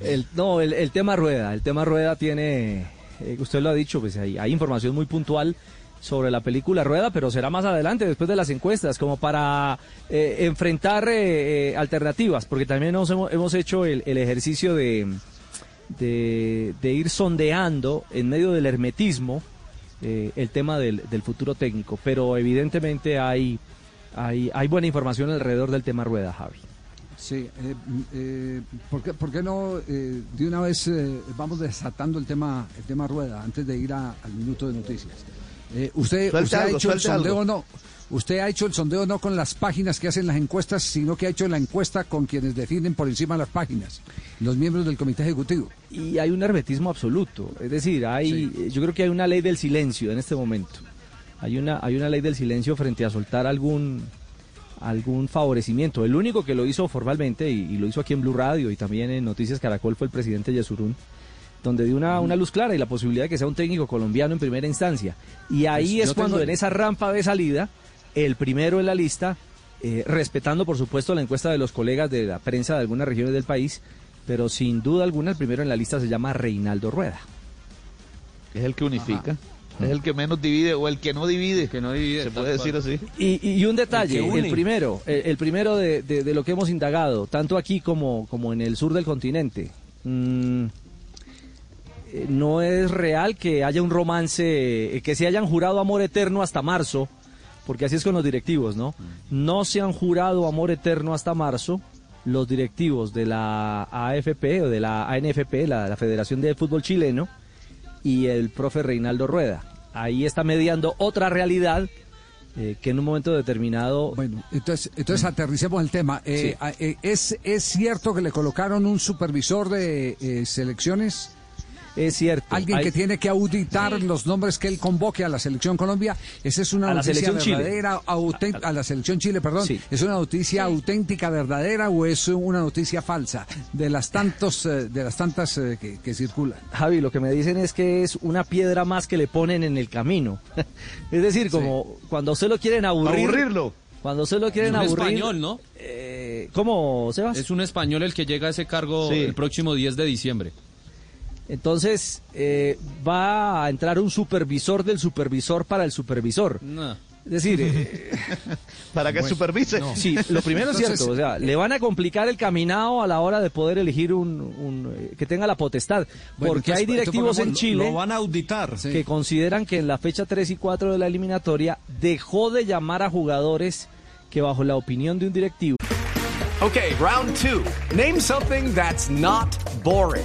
El, no, el, tema rueda. El tema rueda tiene, eh, usted lo ha dicho, pues hay, hay información muy puntual sobre la película Rueda, pero será más adelante, después de las encuestas, como para eh, enfrentar eh, eh, alternativas, porque también hemos, hecho el, ejercicio de ir sondeando en medio del hermetismo eh, el tema del, del futuro técnico, pero evidentemente hay, hay, hay buena información alrededor del tema Rueda, Javi. Sí, eh, eh, ¿por, qué, por qué no eh, de una vez eh, vamos desatando el tema, el tema rueda antes de ir a- al minuto de noticias? Eh, usted, usted ha hecho el sondeo algo. no, usted ha hecho el sondeo no con las páginas que hacen las encuestas, sino que ha hecho la encuesta con quienes definen por encima de las páginas, los miembros del comité ejecutivo. y hay un hermetismo absoluto. Es decir, hay, eh, yo creo que hay una ley del silencio en este momento. Hay una, hay una ley del silencio frente a soltar algún, algún favorecimiento. El único que lo hizo formalmente, y, y lo hizo aquí en Blue Radio y también en Noticias Caracol, fue el presidente Yesurún, donde dio una, una luz clara y la posibilidad de que sea un técnico colombiano en primera instancia. Y ahí Pues es cuando tengo- en esa rampa de salida, el primero en la lista, eh, respetando por supuesto la encuesta de los colegas de la prensa de algunas regiones del país, pero sin duda alguna el primero en la lista se llama Reinaldo Rueda. Es el que unifica. Es el que menos divide o el que no divide. que no divide, Se puede decir cual. así. Y, y un detalle, El primero, el, el primero de, de- de lo que hemos indagado, tanto aquí como, como en el sur del continente, mm, eh, no es real que haya un romance, eh, que se hayan jurado amor eterno hasta marzo, porque así es con los directivos, ¿no? No se han jurado amor eterno hasta marzo los directivos de la AFP o de la ANFP, la, la Federación de Fútbol Chileno, y el profe Reinaldo Rueda. Ahí está mediando otra realidad eh, que en un momento determinado... Bueno, entonces, entonces aterricemos el tema. Eh, a- eh, ¿es, ¿Es cierto que le colocaron un supervisor de eh, selecciones? Es cierto. Alguien hay- que tiene que auditar los nombres que él convoque a la selección Colombia. Esa es una A noticia verdadera, autént- a la selección Chile, perdón. Sí. ¿Es una noticia auténtica, verdadera o es una noticia falsa de las tantos, eh, de las tantas eh, que, que circulan? Javi, lo que me dicen es que es una piedra más que le ponen en el camino. es decir, como cuando usted lo quieren aburrir... Aburrirlo. Cuando usted lo quieren Es un aburrir... español, ¿no? eh, ¿Cómo, Sebas? Es un español el que llega a ese cargo Sí. el próximo 10 de diciembre. Entonces, eh, va a entrar un supervisor del supervisor para el supervisor. No. Es decir, eh, Para que supervise. Sí, lo primero es cierto, o sea, le van a complicar el caminado a la hora de poder elegir un, un, eh, que tenga la potestad, Bueno, porque hay directivos en Chile Lo van a auditar. Sí. que consideran que en la fecha 3 y 4 de la eliminatoria dejó de llamar a jugadores que bajo la opinión de un directivo Okay, round two. Name something that's not boring.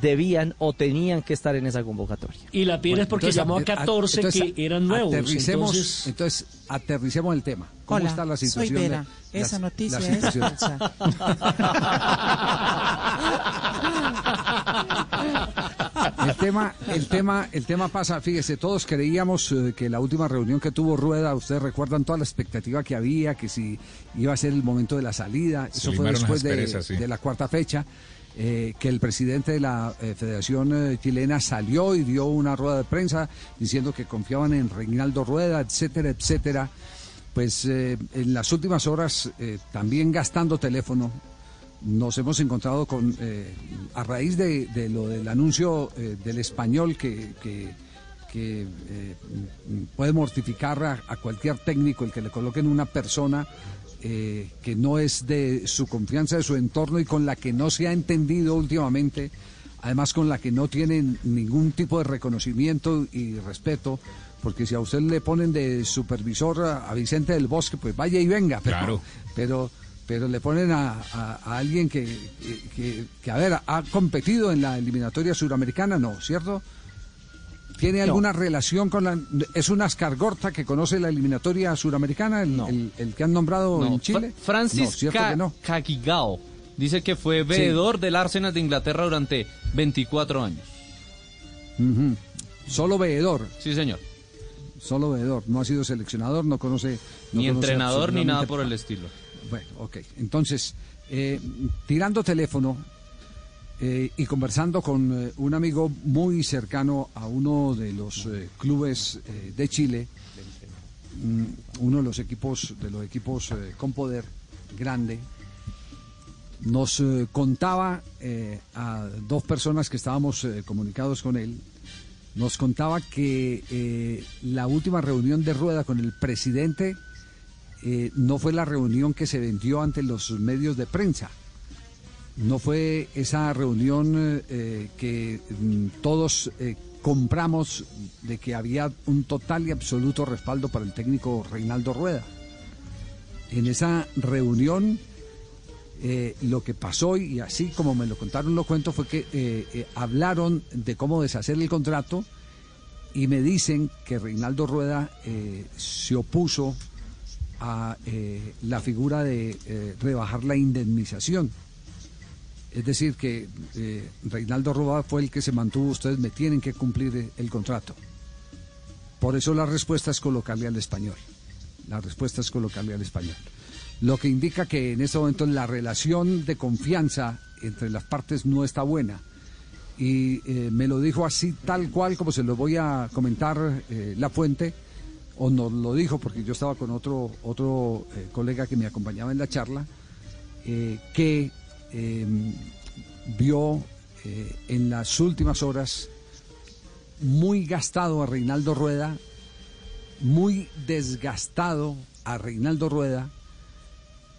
debían o tenían que estar en esa convocatoria. Y la piedra es porque Entonces, llamó a a- 14 entonces, que eran nuevos. Aterricemos, Entonces, entonces, aterricemos el tema. ¿Cómo Hola, está la soy situación? de-. Esa la- noticia la es falsa. El tema, el tema, el tema pasa, fíjese, todos creíamos eh, que la última reunión que tuvo Rueda, ustedes recuerdan toda la expectativa que había, que si iba a ser el momento de la salida, eso fue después de, asperezas, sí. de la cuarta fecha, eh, que el presidente de la eh, Federación eh, Chilena salió y dio una rueda de prensa diciendo que confiaban en Reinaldo Rueda, etcétera, etcétera. Pues en las últimas horas, también gastando teléfono, nos hemos encontrado con, a raíz de, lo del anuncio del español que, puede mortificar a, a cualquier técnico el que le coloquen una persona eh, que no es de su confianza, de su entorno y con la que no se ha entendido últimamente además con la que no tienen ningún tipo de reconocimiento y respeto, porque si a usted le ponen de supervisor a, a Vicente del Bosque, pues vaya y venga, pero, Claro. pero, pero le ponen a, a- a alguien que, que- que, que, a ver, ha competido en la eliminatoria suramericana, ¿no? ¿Cierto? ¿Tiene alguna relación con la... ¿Es una escargorta que conoce la eliminatoria suramericana, el, el- el que han nombrado No, en Chile? Fra- Francis No, ¿cierto Ca- que no? Cagigao dice que fue veedor del Arsenal de Inglaterra durante 24 años. Solo veedor. Sí, señor. Solo veedor. No ha sido seleccionador, no conoce... no Ni entrenador ni nada por el estilo. Bueno, ok. Entonces, eh, tirando teléfono eh, y conversando con eh, un amigo muy cercano a uno de los eh, clubes de Chile, mm, uno de los equipos, de los equipos con poder grande, nos contaba a dos personas que estábamos comunicados con él, nos contaba que la última reunión de rueda con el presidente no fue la reunión que se vendió ante los medios de prensa. No fue esa reunión eh, eh, que mm, todos eh, compramos de que había un total y absoluto respaldo para el técnico Reinaldo Rueda. En esa reunión lo que pasó, y así como me lo contaron, lo cuento, fue que hablaron de cómo deshacer el contrato y me dicen que Reinaldo Rueda se opuso a la figura de rebajar la indemnización. Es decir, que eh, Reinaldo Rueda fue el que se mantuvo, ustedes me tienen que cumplir eh, el contrato. Por eso la respuesta es colocarle al español. La respuesta es colocarle al español. Lo que indica que en este momento la relación de confianza entre las partes no está buena. Y eh, me lo dijo así tal cual como se lo voy a comentar la fuente, o nos lo dijo porque yo estaba con otro, otro colega que me acompañaba en la charla, que eh, vio eh, en las últimas horas muy gastado a Reinaldo Rueda, muy desgastado a Reinaldo Rueda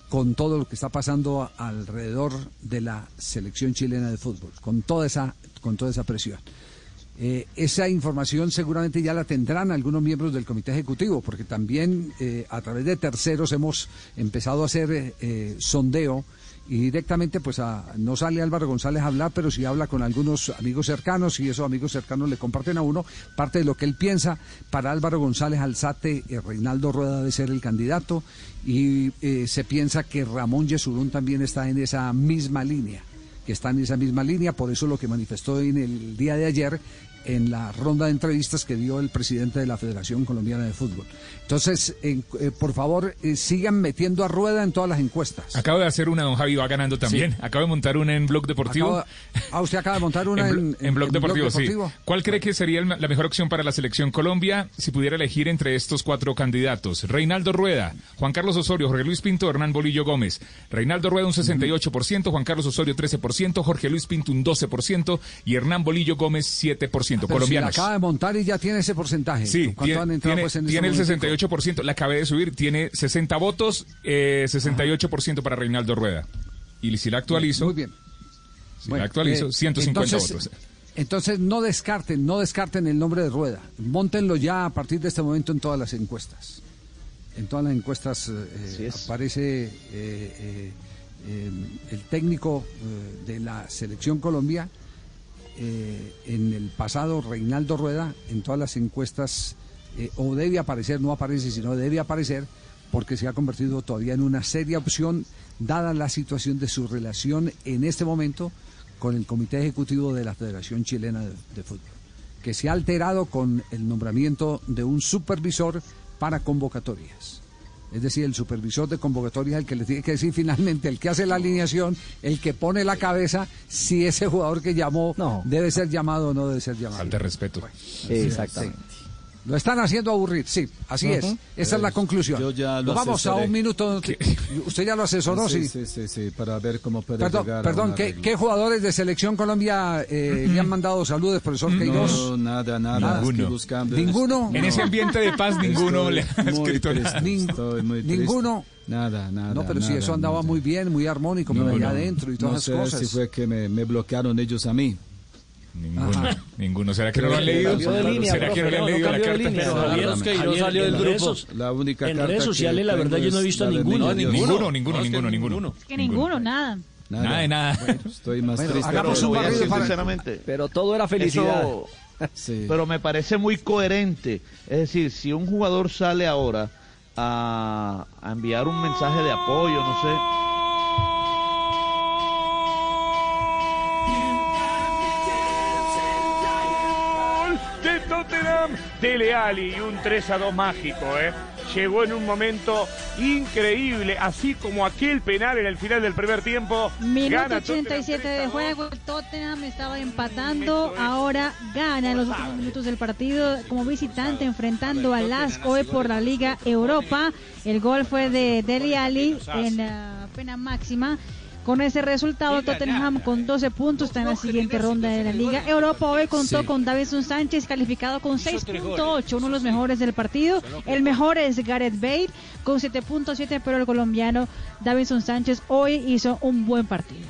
con todo lo que está pasando alrededor de la selección chilena de fútbol, con toda esa, con toda esa presión. Eh, esa información seguramente ya la tendrán algunos miembros del comité ejecutivo, porque también eh, a través de terceros hemos empezado a hacer sondeo y directamente pues a- no sale Álvaro González a hablar, pero sí habla con algunos amigos cercanos y esos amigos cercanos le comparten a uno parte de lo que él piensa. Para Álvaro González Alzate, eh, Reinaldo Rueda debe ser el candidato y eh, se piensa que Ramón Yesurún también está en esa misma línea que está en esa misma línea, por eso lo que manifestó en el día de ayer en la ronda de entrevistas que dio el presidente de la Federación Colombiana de Fútbol. Entonces, en- eh, por favor, eh, sigan metiendo a rueda en todas las encuestas. Acabo de hacer una, don Javi, va ganando también. Sí. Acabo de montar una en Blog Deportivo. Acaba- ah, usted acaba de montar una en, en, Blo- en Blog Deportivo, sí. Deportivo. ¿Cuál cree que sería el- la mejor opción para la selección Colombia si pudiera elegir entre estos cuatro candidatos? Reinaldo Rueda, Juan Carlos Osorio, Jorge Luis Pinto, Hernán Bolillo Gómez. Reinaldo Rueda un 68%, Juan Carlos Osorio 13%, Jorge Luis Pinto un 12% y Hernán Bolillo Gómez 7%. Pero si la colombianos. acaba de montar y ya tiene ese porcentaje. Sí, ¿Cuánto tiene, han entrado tiene- pues, en tiene el este momentico? 68%, la acabé de subir, tiene 60 votos, eh, 68% para Reinaldo Rueda. Y si la actualizo, Muy bien. si Bueno, la actualizo, eh, 150 entonces, votos. Entonces no descarten, no descarten el nombre de Rueda. Móntenlo ya a partir de este momento en todas las encuestas. En todas las encuestas eh, aparece eh, eh, eh, el técnico eh, de la selección Colombia. Eh, en el pasado, Reinaldo Rueda, en todas las encuestas, eh, o debe aparecer, no aparece, sino debe aparecer, porque se ha convertido todavía en una seria opción, dada la situación de su relación en este momento con el Comité Ejecutivo de la Federación Chilena de, de Fútbol, que se ha alterado con el nombramiento de un supervisor para convocatorias. Es decir, el supervisor de convocatorias es el que le tiene que decir finalmente, el que hace la alineación, el que pone la cabeza, si ese jugador que llamó debe ser llamado o no debe ser llamado. Falta de respeto. Exactamente. Lo están haciendo aburrir, sí, así es. Ujú. Esa es la Eh, conclusión. yo ya lo Nos vamos a un minuto. Usted ya lo asesoró, sí. Sí, sí, sí, para ver cómo puede Perdón, llegar perdón ¿qué, qué jugadores de Selección Colombia eh, le han mandado saludos, profesor Queiroz? No, nada, nada. Buscando ¿Ninguno? En ese ambiente de paz, ninguno le ha escrito nada. Ninguno. Nada, nada. No, pero si nada, eso andaba nada. muy bien, muy armónico, por No, allá no. adentro y no todas sé esas cosas. si fue que me, me bloquearon ellos a mí. Ninguno, ninguno. ¿Será que no lo han leído? ¿Será que no le han leído la carta? línea. Pero Javier, Javier, que no Javier, salió del en grupo. redes- La única en redes sociales, la verdad, yo no he visto de ninguno. Ninguno, ninguno, ninguno, ninguno. Que ninguno, nada. Nada de nada. Estoy más Bueno, triste. hagamos pero un a para- sinceramente. Pero todo era felicidad. Eso- Sí. pero me parece muy coherente. Es decir, si un jugador sale ahora a, a enviar un mensaje de apoyo, no sé. Tottenham, Dele Alli y un 3 a 2 mágico, ¿eh? Llegó en un momento increíble, así como aquel penal en el final del primer tiempo. Minuto Gana 87 de juego, Tottenham estaba empatando, ahora gana en los últimos minutos del partido como visitante enfrentando al Las hoy por la Liga Europa. El gol fue de Deli Ali en la pena máxima. Con ese resultado, Tottenham con 12 puntos está en la siguiente ronda de la Liga Europa. Hoy contó Sí. con Davison Sánchez calificado con 6.8, uno de los mejores del partido. El mejor es Gareth Bale con 7.7, pero el colombiano Davison Sánchez hoy hizo un buen partido.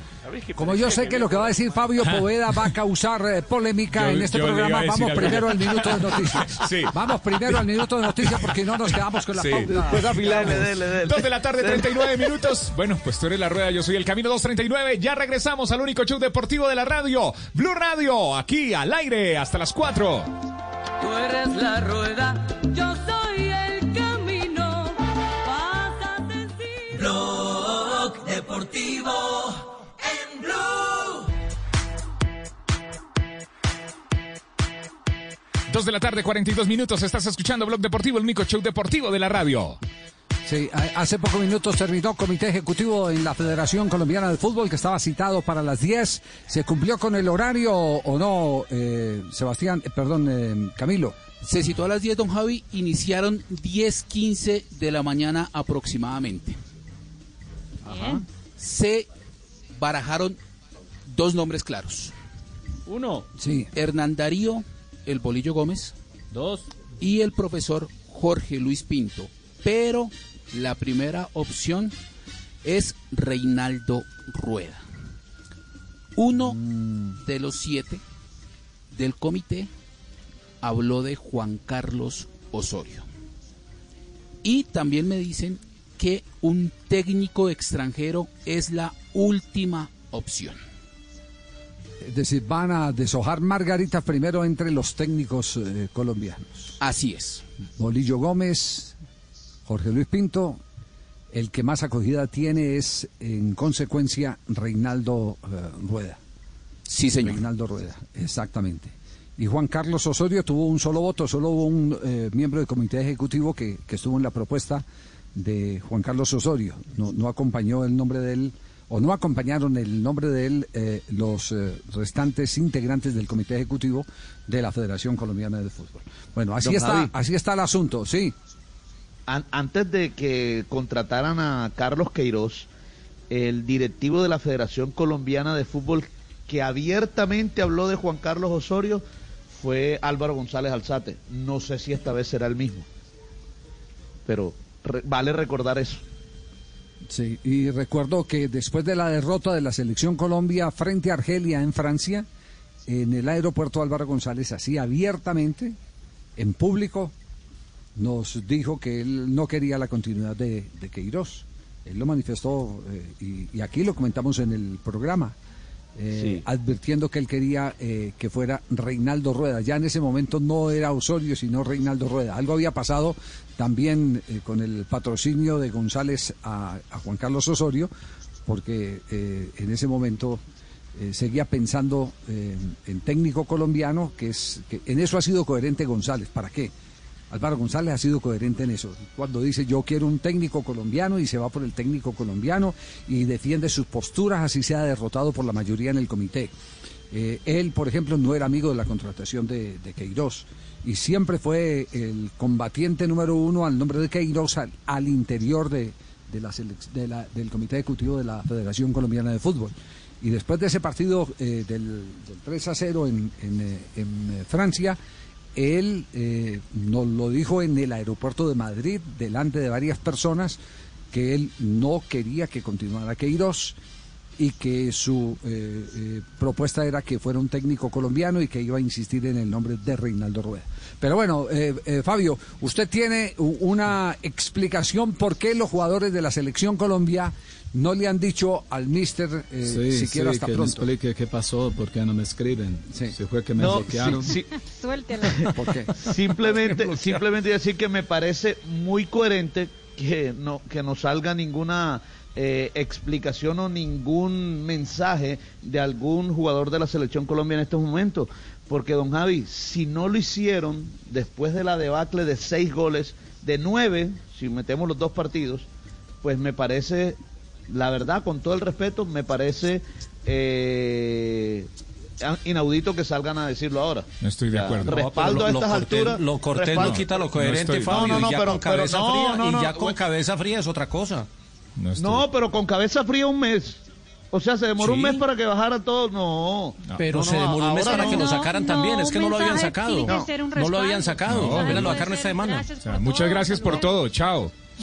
Como yo sé que lo que va a decir Fabio Poveda va a causar eh, polémica Yo- en este programa, vamos primero al minuto de noticias. Sí. Vamos primero al minuto de noticias porque no nos quedamos con la Sí. pauta. Dele, dele, dele. Dos de la tarde, 39 minutos. Bueno, pues tú eres la rueda, yo soy el camino 239. Ya regresamos al único show deportivo de la radio, Blue Radio, aquí al aire hasta las 4. Tú eres la rueda, yo soy Dos de la tarde, 42 minutos. Estás escuchando Blog Deportivo, el único show deportivo de la radio. Sí, hace pocos minutos terminó comité ejecutivo en la Federación Colombiana de Fútbol que estaba citado para las 10. ¿Se cumplió con el horario o no, eh, Sebastián? eh, perdón, eh, Camilo. Se citó a las 10, don Javi, iniciaron 10.15 de la mañana aproximadamente. Se barajaron dos nombres claros. Uno. Sí. Hernán Darío, el Bolillo Gómez. Dos. Y el profesor Jorge Luis Pinto. Pero la primera opción es Reinaldo Rueda. Uno de los siete del comité habló de Juan Carlos Osorio. Y también me dicen que un técnico extranjero es la última opción. Es decir, van a deshojar margaritas primero entre los técnicos eh, colombianos. Así es. Bolillo Gómez, Jorge Luis Pinto. El que más acogida tiene es, en consecuencia, Reinaldo eh, Rueda. Sí, señor. Reinaldo Rueda, exactamente. Y Juan Carlos Osorio tuvo un solo voto, solo hubo un eh, miembro del comité ejecutivo que, que estuvo en la propuesta de Juan Carlos Osorio. No, no acompañó el nombre de él, o no acompañaron el nombre de él eh, los eh, restantes integrantes del comité ejecutivo de la Federación Colombiana de Fútbol. Bueno, así Don está, Javi. así está el asunto, sí. An- antes de que contrataran a Carlos Queiroz, el directivo de la Federación Colombiana de Fútbol que abiertamente habló de Juan Carlos Osorio fue Álvaro González Alzate. No sé si esta vez será el mismo, pero re- vale recordar eso. Sí, y recuerdo que después de la derrota de la selección Colombia frente a Argelia en Francia, en el aeropuerto Álvaro González así abiertamente, en público, nos dijo que él no quería la continuidad de, de Queiroz. Él lo manifestó eh, y, y aquí lo comentamos en el programa, eh, Sí. advirtiendo que él quería eh, que fuera Reinaldo Rueda. Ya en ese momento no era Osorio, sino Reinaldo Rueda. Algo había pasado también eh, con el patrocinio de González a, a Juan Carlos Osorio, porque eh, en ese momento eh, seguía pensando eh, en técnico colombiano, que es que en eso ha sido coherente González. ¿Para qué? Álvaro González ha sido coherente en eso. Cuando dice yo quiero un técnico colombiano y se va por el técnico colombiano y defiende sus posturas, así sea derrotado por la mayoría en el comité. Eh, él, por ejemplo, no era amigo de la contratación de, de Queiroz y siempre fue el combatiente número uno al nombre de Queiroz al, interior de, la del comité ejecutivo de la Federación Colombiana de Fútbol. Y después de ese partido eh, del, del 3 a 0 en, en, eh, en, eh, Francia, él eh, nos lo dijo en el aeropuerto de Madrid, delante de varias personas, que él no quería que continuara Queiroz y que su eh, eh, propuesta era que fuera un técnico colombiano y que iba a insistir en el nombre de Reinaldo Rueda. Pero bueno, eh, Fabio, usted tiene una explicación por qué los jugadores de la selección Colombia no le han dicho al mister eh, Sí, siquiera sí, hasta que me pronto. explique qué pasó, por qué no me escriben. Si fue que me No, bloquearon. sí, Suéltelo. ¿Por qué? Simplemente, simplemente decir que me parece muy coherente que no, que no salga ninguna eh, explicación o ningún mensaje de algún jugador de la selección Colombia en estos momentos. Porque, don Javi, si no lo hicieron después de la debacle de seis goles, de nueve, si metemos los dos partidos, pues me parece, la verdad, con todo el respeto, me parece eh, inaudito que salgan a decirlo ahora. No estoy de O sea, acuerdo. No, Respaldo pero a lo- estas lo cortés- alturas. Lo cortés respaldo. no quita lo coherente, Fabio. No, no, no, y ya pero- con cabeza pero fría, y ya con cabeza fría es otra cosa. No, estoy- No, pero con cabeza fría un mes. O sea, se demoró un mes para que bajara todo. No. Pero No, se demoró un mes para que lo sacaran también. Es que no lo habían sacado. No lo habían sacado. No, lo sacaron esta semana. O sea, muchas gracias por todo. Chao.